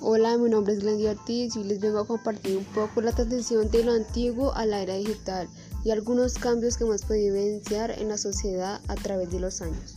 Hola, mi nombre es Glendy Ortiz y les vengo a compartir un poco la transición de lo antiguo a la era digital y algunos cambios que hemos podido evidenciar en la sociedad a través de los años.